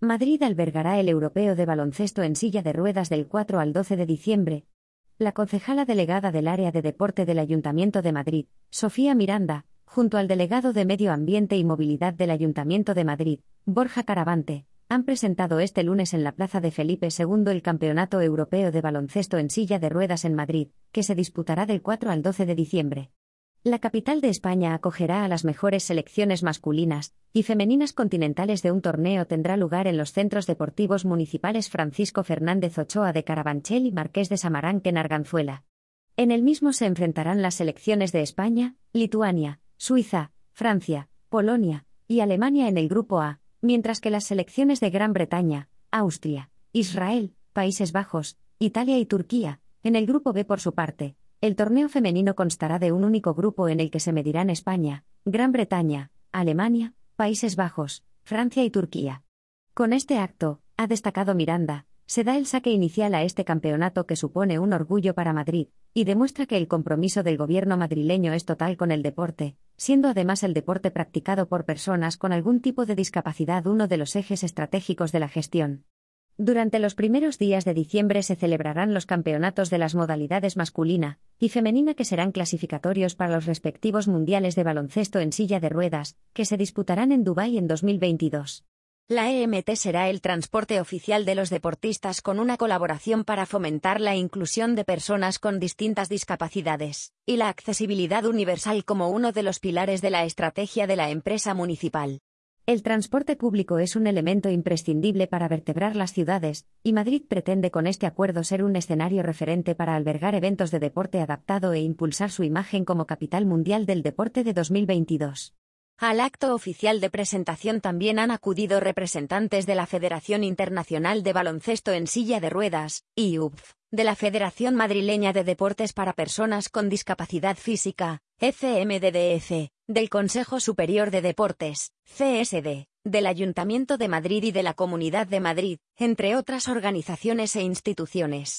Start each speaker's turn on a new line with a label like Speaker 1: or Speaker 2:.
Speaker 1: Madrid albergará el Europeo de Baloncesto en silla de ruedas del 4 al 12 de diciembre. La concejala delegada del área de deporte del Ayuntamiento de Madrid, Sofía Miranda, junto al delegado de Medio Ambiente y Movilidad del Ayuntamiento de Madrid, Borja Caravante, han presentado este lunes en la Plaza de Felipe II el Campeonato Europeo de Baloncesto en silla de ruedas en Madrid, que se disputará del 4 al 12 de diciembre. La capital de España acogerá a las mejores selecciones masculinas y femeninas continentales de un torneo tendrá lugar en los centros deportivos municipales Francisco Fernández Ochoa de Carabanchel y Marqués de Samaranque en Arganzuela. En el mismo se enfrentarán las selecciones de España, Lituania, Suiza, Francia, Polonia y Alemania en el grupo A, mientras que las selecciones de Gran Bretaña, Austria, Israel, Países Bajos, Italia y Turquía, en el grupo B por su parte, el torneo femenino constará de un único grupo en el que se medirán España, Gran Bretaña, Alemania, Países Bajos, Francia y Turquía. Con este acto, ha destacado Miranda, se da el saque inicial a este campeonato que supone un orgullo para Madrid, y demuestra que el compromiso del gobierno madrileño es total con el deporte, siendo además el deporte practicado por personas con algún tipo de discapacidad uno de los ejes estratégicos de la gestión. Durante los primeros días de diciembre se celebrarán los campeonatos de las modalidades masculina y femenina que serán clasificatorios para los respectivos mundiales de baloncesto en silla de ruedas, que se disputarán en Dubái en 2022. La EMT será el transporte oficial de los deportistas con una colaboración para fomentar la inclusión de personas con distintas discapacidades y la accesibilidad universal como uno de los pilares de la estrategia de la empresa municipal. El transporte público es un elemento imprescindible para vertebrar las ciudades, y Madrid pretende con este acuerdo ser un escenario referente para albergar eventos de deporte adaptado e impulsar su imagen como capital mundial del deporte de 2022. Al acto oficial de presentación también han acudido representantes de la Federación Internacional de Baloncesto en Silla de Ruedas, IUF, de la Federación Madrileña de Deportes para Personas con Discapacidad Física, FMDDF, del Consejo Superior de Deportes, CSD, del Ayuntamiento de Madrid y de la Comunidad de Madrid, entre otras organizaciones e instituciones.